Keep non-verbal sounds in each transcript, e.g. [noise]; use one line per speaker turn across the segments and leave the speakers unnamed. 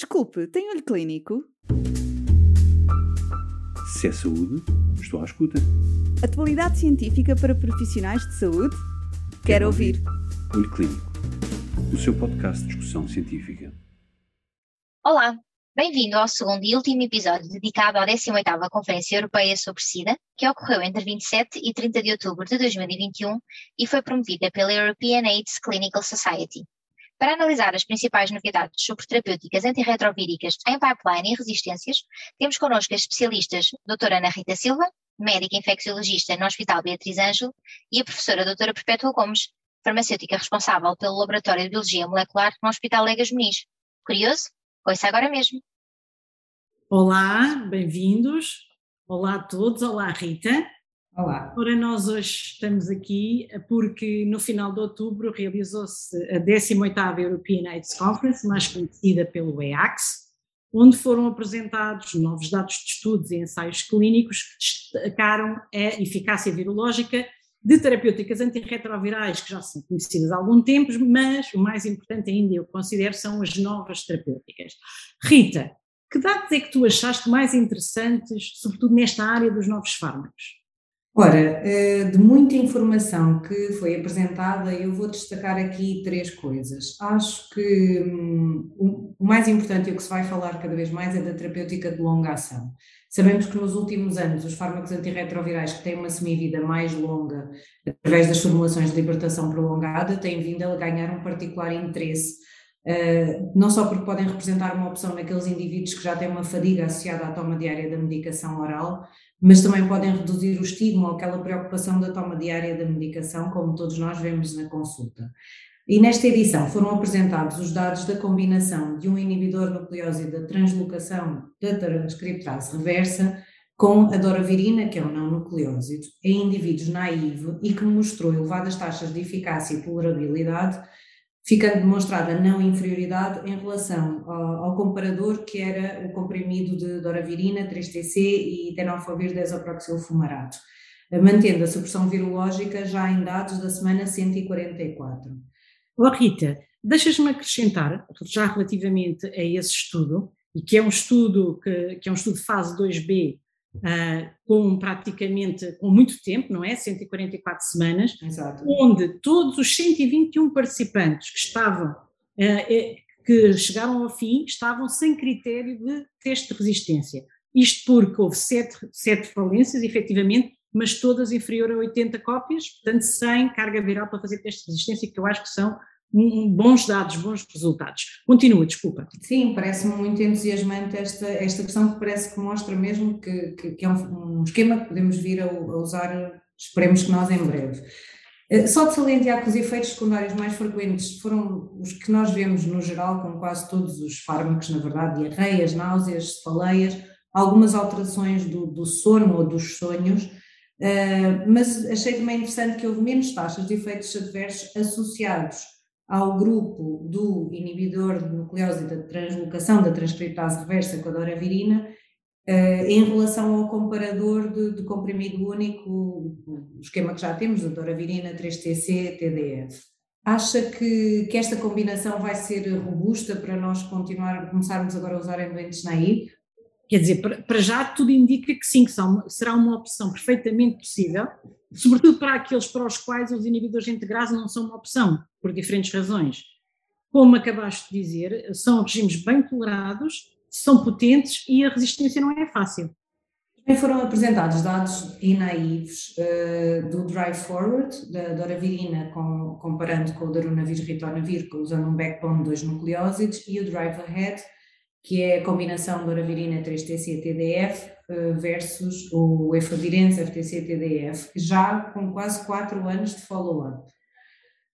Desculpe, tem olho clínico?
Se é saúde, estou à escuta.
Atualidade científica para profissionais de saúde? Quero,
Quero
ouvir.
Olho Clínico, o seu podcast de discussão científica.
Olá, bem-vindo ao segundo e último episódio dedicado à 18ª Conferência Europeia sobre SIDA, que ocorreu entre 27 e 30 de outubro de 2021 e foi promovida pela European AIDS Clinical Society. Para analisar as principais novidades sobre terapêuticas antirretrovíricas em pipeline e resistências, temos connosco as especialistas Dra. Ana Rita Silva, médica infecciologista no Hospital Beatriz Ângelo, e a professora Dra. Perpétua Gomes, farmacêutica responsável pelo Laboratório de Biologia Molecular no Hospital Legas Muniz. Curioso? Ouça agora mesmo.
Olá, bem-vindos. Olá a todos. Olá, Rita.
Olá.
Ora, nós hoje estamos aqui porque no final de outubro realizou-se a 18ª European AIDS Conference, mais conhecida pelo EACS, onde foram apresentados novos dados de estudos e ensaios clínicos que destacaram a eficácia virológica de terapêuticas antirretrovirais que já são conhecidas há algum tempo, mas o mais importante ainda, eu considero, são as novas terapêuticas. Rita, que dados é que tu achaste mais interessantes, sobretudo nesta área dos novos fármacos?
Ora, de muita informação que foi apresentada, eu vou destacar aqui três coisas. Acho que hum, o mais importante e o que se vai falar cada vez mais é da terapêutica de longa ação. Sabemos que nos últimos anos os fármacos antirretrovirais que têm uma semivida mais longa, através das formulações de libertação prolongada, têm vindo a ganhar um particular interesse, não só porque podem representar uma opção naqueles indivíduos que já têm uma fadiga associada à toma diária da medicação oral, mas também podem reduzir o estigma ou aquela preocupação da toma diária da medicação, como todos nós vemos na consulta. E nesta edição foram apresentados os dados da combinação de um inibidor nucleóside da translocação da transcriptase reversa com a doravirina, que é um não nucleóside, em indivíduos naive e que mostrou elevadas taxas de eficácia e tolerabilidade ficando demonstrada não inferioridade em relação ao, ao, comparador que era o comprimido de doravirina, 3TC e tenofovir desoproxilfumarato, mantendo a supressão virológica já em dados da semana 144.
Oh, Rita, deixas-me acrescentar, já relativamente a esse estudo, e que é um estudo que, que é um estudo fase 2B Uh, com praticamente, com muito tempo, não é? 144 semanas,
Exato.
onde todos os 121 participantes que estavam, uh, que chegaram ao fim, estavam sem critério de teste de resistência. Isto porque houve sete, sete falências, efetivamente, mas todas inferior a 80 cópias, portanto, sem carga viral para fazer teste de resistência, que eu acho que são bons dados, bons resultados. Continua, desculpa.
Sim, parece-me muito entusiasmante esta, esta questão que parece que mostra mesmo que, que, que é um, um, esquema que podemos vir a, a, usar, esperemos que nós em breve. Eh, só de salientar que os efeitos secundários mais frequentes foram os que nós vemos no geral com quase todos os fármacos, na verdade, diarreias, náuseas, cefaleias, algumas alterações do, do sono ou dos sonhos, uh, mas achei também interessante que houve menos taxas de efeitos adversos associados ao grupo do inibidor de nucleóside de translocação da transcriptase reversa com a doravirina, eh, em relação ao comparador de, de comprimido único, o esquema que já temos, da doravirina 3TC, TDF. Acha que, que esta combinação vai ser robusta para nós continuar, começarmos agora a usar em doentes naí?
Quer dizer, para já tudo indica que sim, que será uma opção perfeitamente possível, sobretudo para aqueles para os quais os inibidores integrados não são uma opção, por diferentes razões. Como acabaste de dizer, são regimes bem tolerados, são potentes e a resistência não é fácil.
Também foram apresentados dados inaives uh, do Drive Forward, da doravirina, com, comparando com o darunavir ritonavir, usando um backbone de dois nucleósides, e o Drive Ahead, que é a combinação doravirina 3-TC-TDF eh, versus o efadirense FTC-TDF, já com quase 4 anos de follow-up.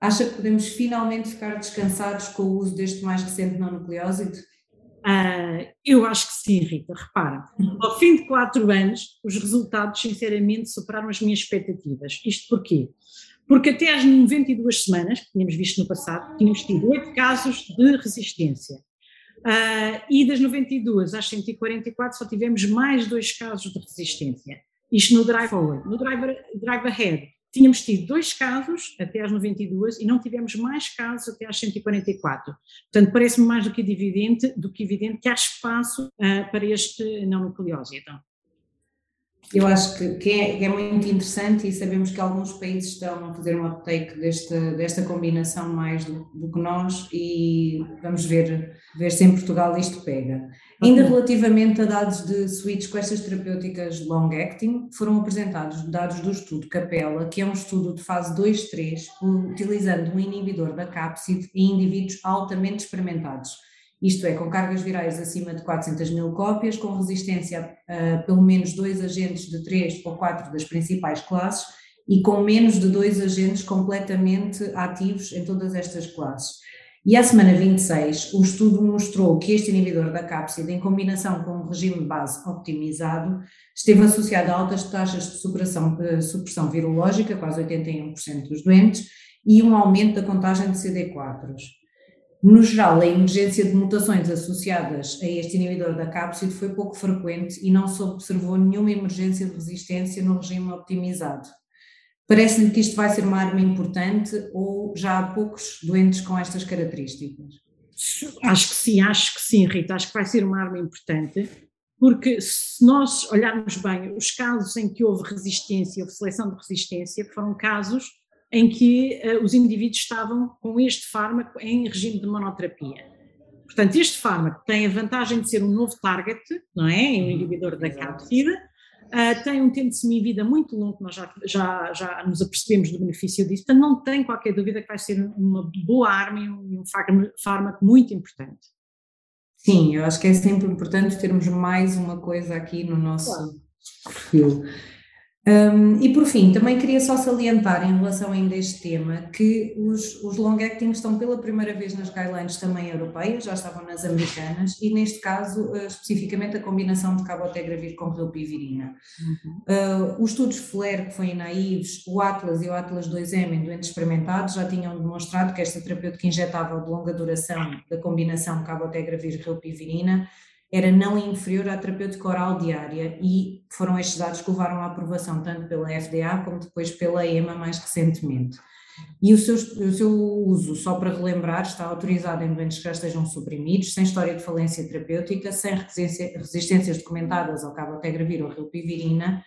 Acha que podemos finalmente ficar descansados com o uso deste mais recente não-nucleóside?
Uh, eu acho que sim, Rita. Repara, ao fim de quatro anos, os resultados, sinceramente, superaram as minhas expectativas. Isto porquê? Porque até às 92 semanas, que tínhamos visto no passado, tínhamos tido oito casos de resistência. Uh, e das 92 às 144 só tivemos mais dois casos de resistência. Isto no drive forward. No drive, ahead tínhamos tido dois casos até às 92 e não tivemos mais casos até às 144. Portanto, parece-me mais do que evidente, do que evidente que há espaço uh, para este não nucleose. Então.
Eu acho que, que, é, que, é, muito interessante e sabemos que alguns países estão a fazer um uptake deste, desta combinação mais do, do, que nós e vamos ver, ver se em Portugal isto pega. Ainda relativamente a dados de switch com estas terapêuticas long-acting, foram apresentados dados do estudo Capella, que é um estudo de fase 2-3, utilizando um inibidor da cápside em indivíduos altamente experimentados isto é, com cargas virais acima de 400 mil cópias, com resistência a pelo menos dois agentes de três ou quatro das principais classes e com menos de dois agentes completamente ativos em todas estas classes. E à semana 26, o estudo mostrou que este inibidor da cápside, em combinação com um regime base optimizado, esteve associado a altas taxas de supressão, eh, supressão virológica, quase 81% dos doentes, e um aumento da contagem de CD4s. No geral, a emergência de mutações associadas a este inibidor da cápside foi pouco frequente e não se observou nenhuma emergência de resistência no regime optimizado. Parece-lhe que isto vai ser uma arma importante ou já há poucos doentes com estas características?
Acho que sim, acho que sim, Rita, acho que vai ser uma arma importante, porque se nós olharmos bem, os casos em que houve resistência, houve seleção de resistência, foram casos em que uh, os indivíduos estavam com este fármaco em regime de monoterapia. Portanto, este fármaco tem a vantagem de ser um novo target, não é? Um uhum. inibidor da capsida, uh, tem um tempo de semivida muito longo, nós já, já, já nos apercebemos do benefício disso, portanto, não tem qualquer dúvida que vai ser uma boa arma e um, um fármaco muito importante.
Sim, eu acho que é sempre importante termos mais uma coisa aqui no nosso claro. perfil. Um, e por fim, também queria só salientar em relação ainda a este tema que os, os long-acting estão pela primeira vez nas guidelines também europeias, já estavam nas americanas, e neste caso, uh, especificamente a combinação de cabotegravir com rilpivirina. Uhum. Uh, os estudos FLAIR, que foi em naives, o Atlas e o Atlas 2M em doentes experimentados já tinham demonstrado que esta terapêutica injetável de longa duração da combinação cabotegravir-rilpivirina era não inferior à terapêutica oral diária e foram estes dados que levaram à aprovação tanto pela FDA como depois pela EMA mais recentemente. E o seu, o seu uso, só para relembrar, está autorizado em doentes que já estejam suprimidos, sem história de falência terapêutica, sem resistência, resistências documentadas ao cabotegravir ou rilpivirina,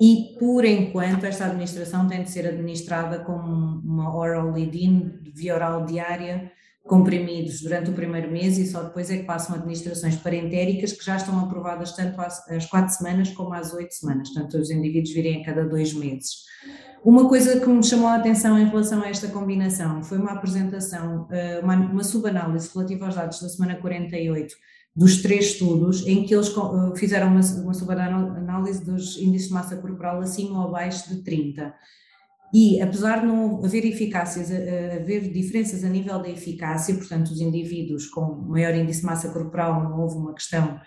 e por enquanto esta administração tem de ser administrada como uma oral lead-in, via oral diária, comprimidos durante o primeiro mês e só depois é que passam administrações parentéricas que já estão aprovadas tanto às, quatro semanas como às oito semanas, portanto os indivíduos virem a cada dois meses. Uma coisa que me chamou a atenção em relação a esta combinação foi uma apresentação, eh, uma, uma subanálise relativa aos dados da semana 48 dos três estudos, em que eles eh, fizeram uma, uma subanálise dos índices de massa corporal acima ou abaixo de 30. E apesar de não haver eficácias, haver diferenças a nível da eficácia, portanto, os indivíduos com maior índice de massa corporal não houve uma questão,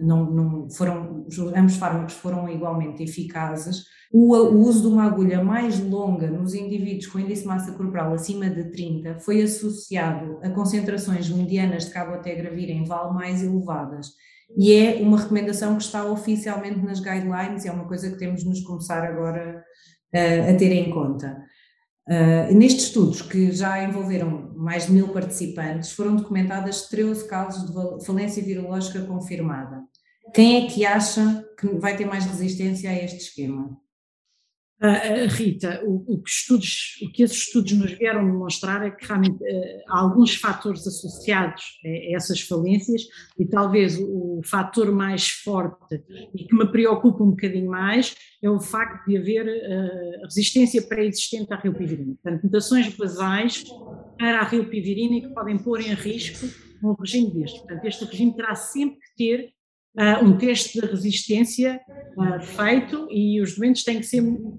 não, não foram, ambos fármacos foram igualmente eficazes. O, o, uso de uma agulha mais longa nos indivíduos com índice de massa corporal acima de 30 foi associado a concentrações medianas de cabotegravir em val mais elevadas. E é uma recomendação que está oficialmente nas guidelines, é uma coisa que temos de nos começar agora uh, a ter em conta. Uh, nestes estudos, que já envolveram mais de mil participantes, foram documentadas 13 casos de falência virológica confirmada. Quem é que acha que vai ter mais resistência a este esquema?
Uh, Rita, o, o, que estudos, o, que esses estudos nos vieram demonstrar é que realmente uh, há alguns fatores associados a, a, essas falências e talvez o, o fator mais forte e que me preocupa um bocadinho mais é o facto de haver uh, resistência pré-existente à rilpivirina. Portanto, mutações basais para a rilpivirina que podem pôr em risco um regime deste. Portanto, este regime terá sempre que ter uh, um teste de resistência uh, feito e os doentes têm que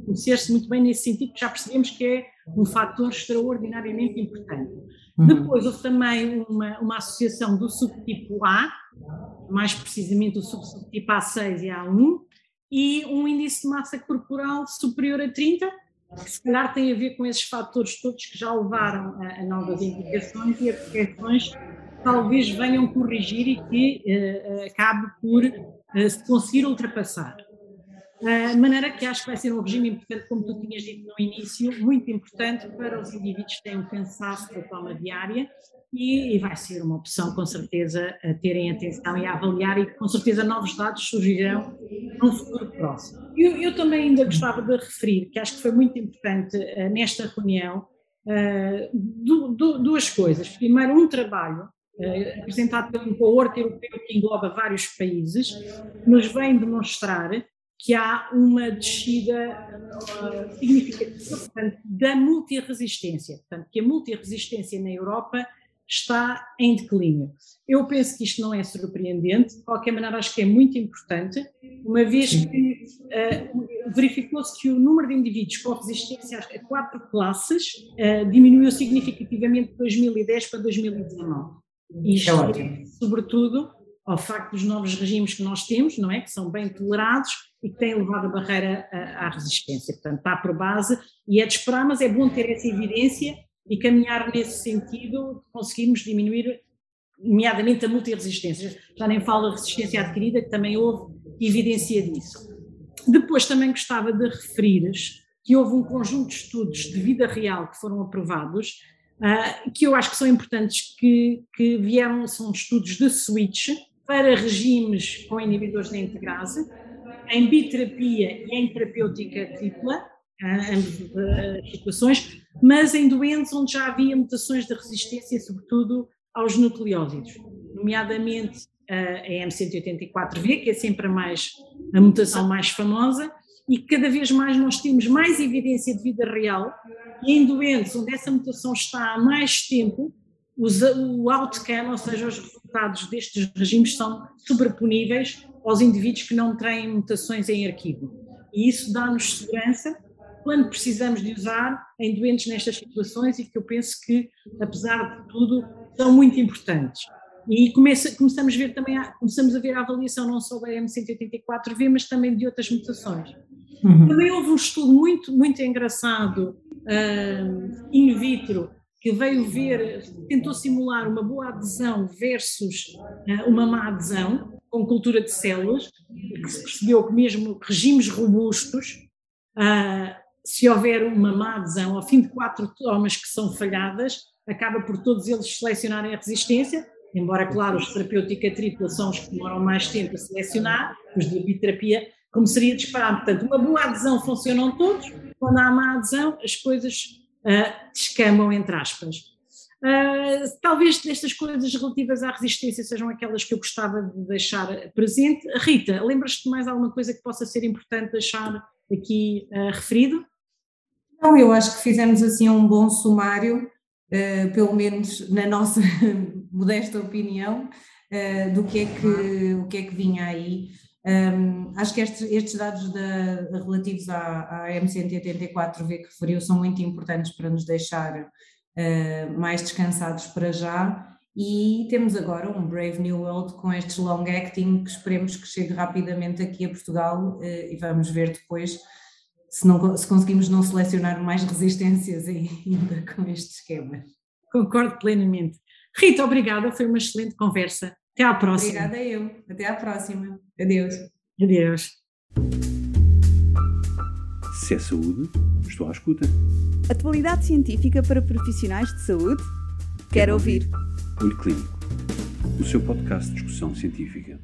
conhecer-se muito bem nesse sentido, porque já percebemos que é um fator extraordinariamente importante. Uhum. Depois houve também uma, uma associação do subtipo A, mais precisamente o subtipo A6 e A1, e um índice de massa corporal superior a 30, que se calhar tem a ver com esses fatores todos que já levaram a, a novas indicações e aplicações talvez venham corrigir e que uh, acabe por uh, se conseguir ultrapassar. de maneira que acho que vai ser um regime importante, como tu tinhas dito no início, muito importante para os indivíduos que têm um cansaço da toma diária e, e, vai ser uma opção, com certeza, a terem atenção e a avaliar, e com certeza novos dados surgirão num futuro próximo. Eu, eu também ainda gostava de referir, que acho que foi muito importante nesta reunião, uh, du, du, duas coisas. Primeiro, um trabalho uh, apresentado pelo coorte europeu que engloba vários países, nos vem demonstrar que há uma descida uh, significativa portanto, da multiresistência. Portanto, que a multiresistência na Europa está em declínio. Eu penso que isto não é surpreendente, de qualquer maneira acho que é muito importante, uma vez que uh, verificou-se que o número de indivíduos com resistência a quatro classes uh, diminuiu significativamente de 2010 para 2019. Isto é, sobretudo, ao facto dos novos regimes que nós temos, não é? Que são bem tolerados e que têm levado a barreira à, à resistência. Portanto, está por base e é de esperar, mas é bom ter essa evidência e caminhar nesse sentido, conseguirmos diminuir, nomeadamente a multiresistência. Já nem falo da resistência adquirida, que também houve evidência disso. Depois também gostava de referir que houve um conjunto de estudos de vida real que foram aprovados, uh, que eu acho que são importantes, que, que vieram, são estudos de switch para regimes com inibidores da integrase, em biterapia e em terapêutica tripla, ambas as situações, mas em doentes onde já havia mutações de resistência, sobretudo aos nucleósidos, nomeadamente a M184V, que é sempre a, mais, a mutação mais famosa, e cada vez mais nós temos mais evidência de vida real, e em doentes onde essa mutação está há mais tempo, o outcome, ou seja, os resultados destes regimes são sobreponíveis aos indivíduos que não têm mutações em arquivo. E isso dá-nos segurança quando precisamos de usar em doentes nestas situações e que eu penso que, apesar de tudo, são muito importantes. E começa, começamos, a ver também começamos a ver a avaliação não só da M184V, mas também de outras mutações. Uhum. Também houve um estudo muito, muito engraçado uh, in vitro que veio ver, tentou simular uma boa adesão versus uh, uma má adesão com cultura de células, que se percebeu que mesmo regimes robustos uh, se houver uma má adesão, ao fim de quatro tomas que são falhadas, acaba por todos eles selecionarem a resistência, embora, claro, os terapêutica tripla são os que demoram mais tempo a selecionar, os de biterapia, como seria esperar. Portanto, uma boa adesão funcionam todos, quando há má adesão, as coisas uh, entre aspas. Uh, talvez destas coisas relativas à resistência sejam aquelas que eu gostava de deixar presente. Rita, lembras-te de mais alguma coisa que possa ser importante deixar aqui uh, referido?
Não, eu acho que fizemos assim um bom sumário, pelo menos na nossa [laughs] modesta opinião, do que é que, o que é que vinha aí. Um, acho que estes, estes dados da, relativos à, à M184V que referiu são muito importantes para nos deixar uh, mais descansados para já. E temos agora um Brave New World com estes long acting que esperemos que chegue rapidamente aqui a Portugal e vamos ver depois se, não, se conseguimos não selecionar mais resistências ainda com este esquema.
Concordo plenamente. Rita, obrigada, foi uma excelente conversa. Até à próxima.
Obrigada eu. Até à próxima. Adeus.
Adeus.
Se é saúde, estou à escuta.
Atualidade científica para profissionais de saúde? Quero, Quero ouvir.
ouvir. Olho Clínico, o seu podcast de discussão científica.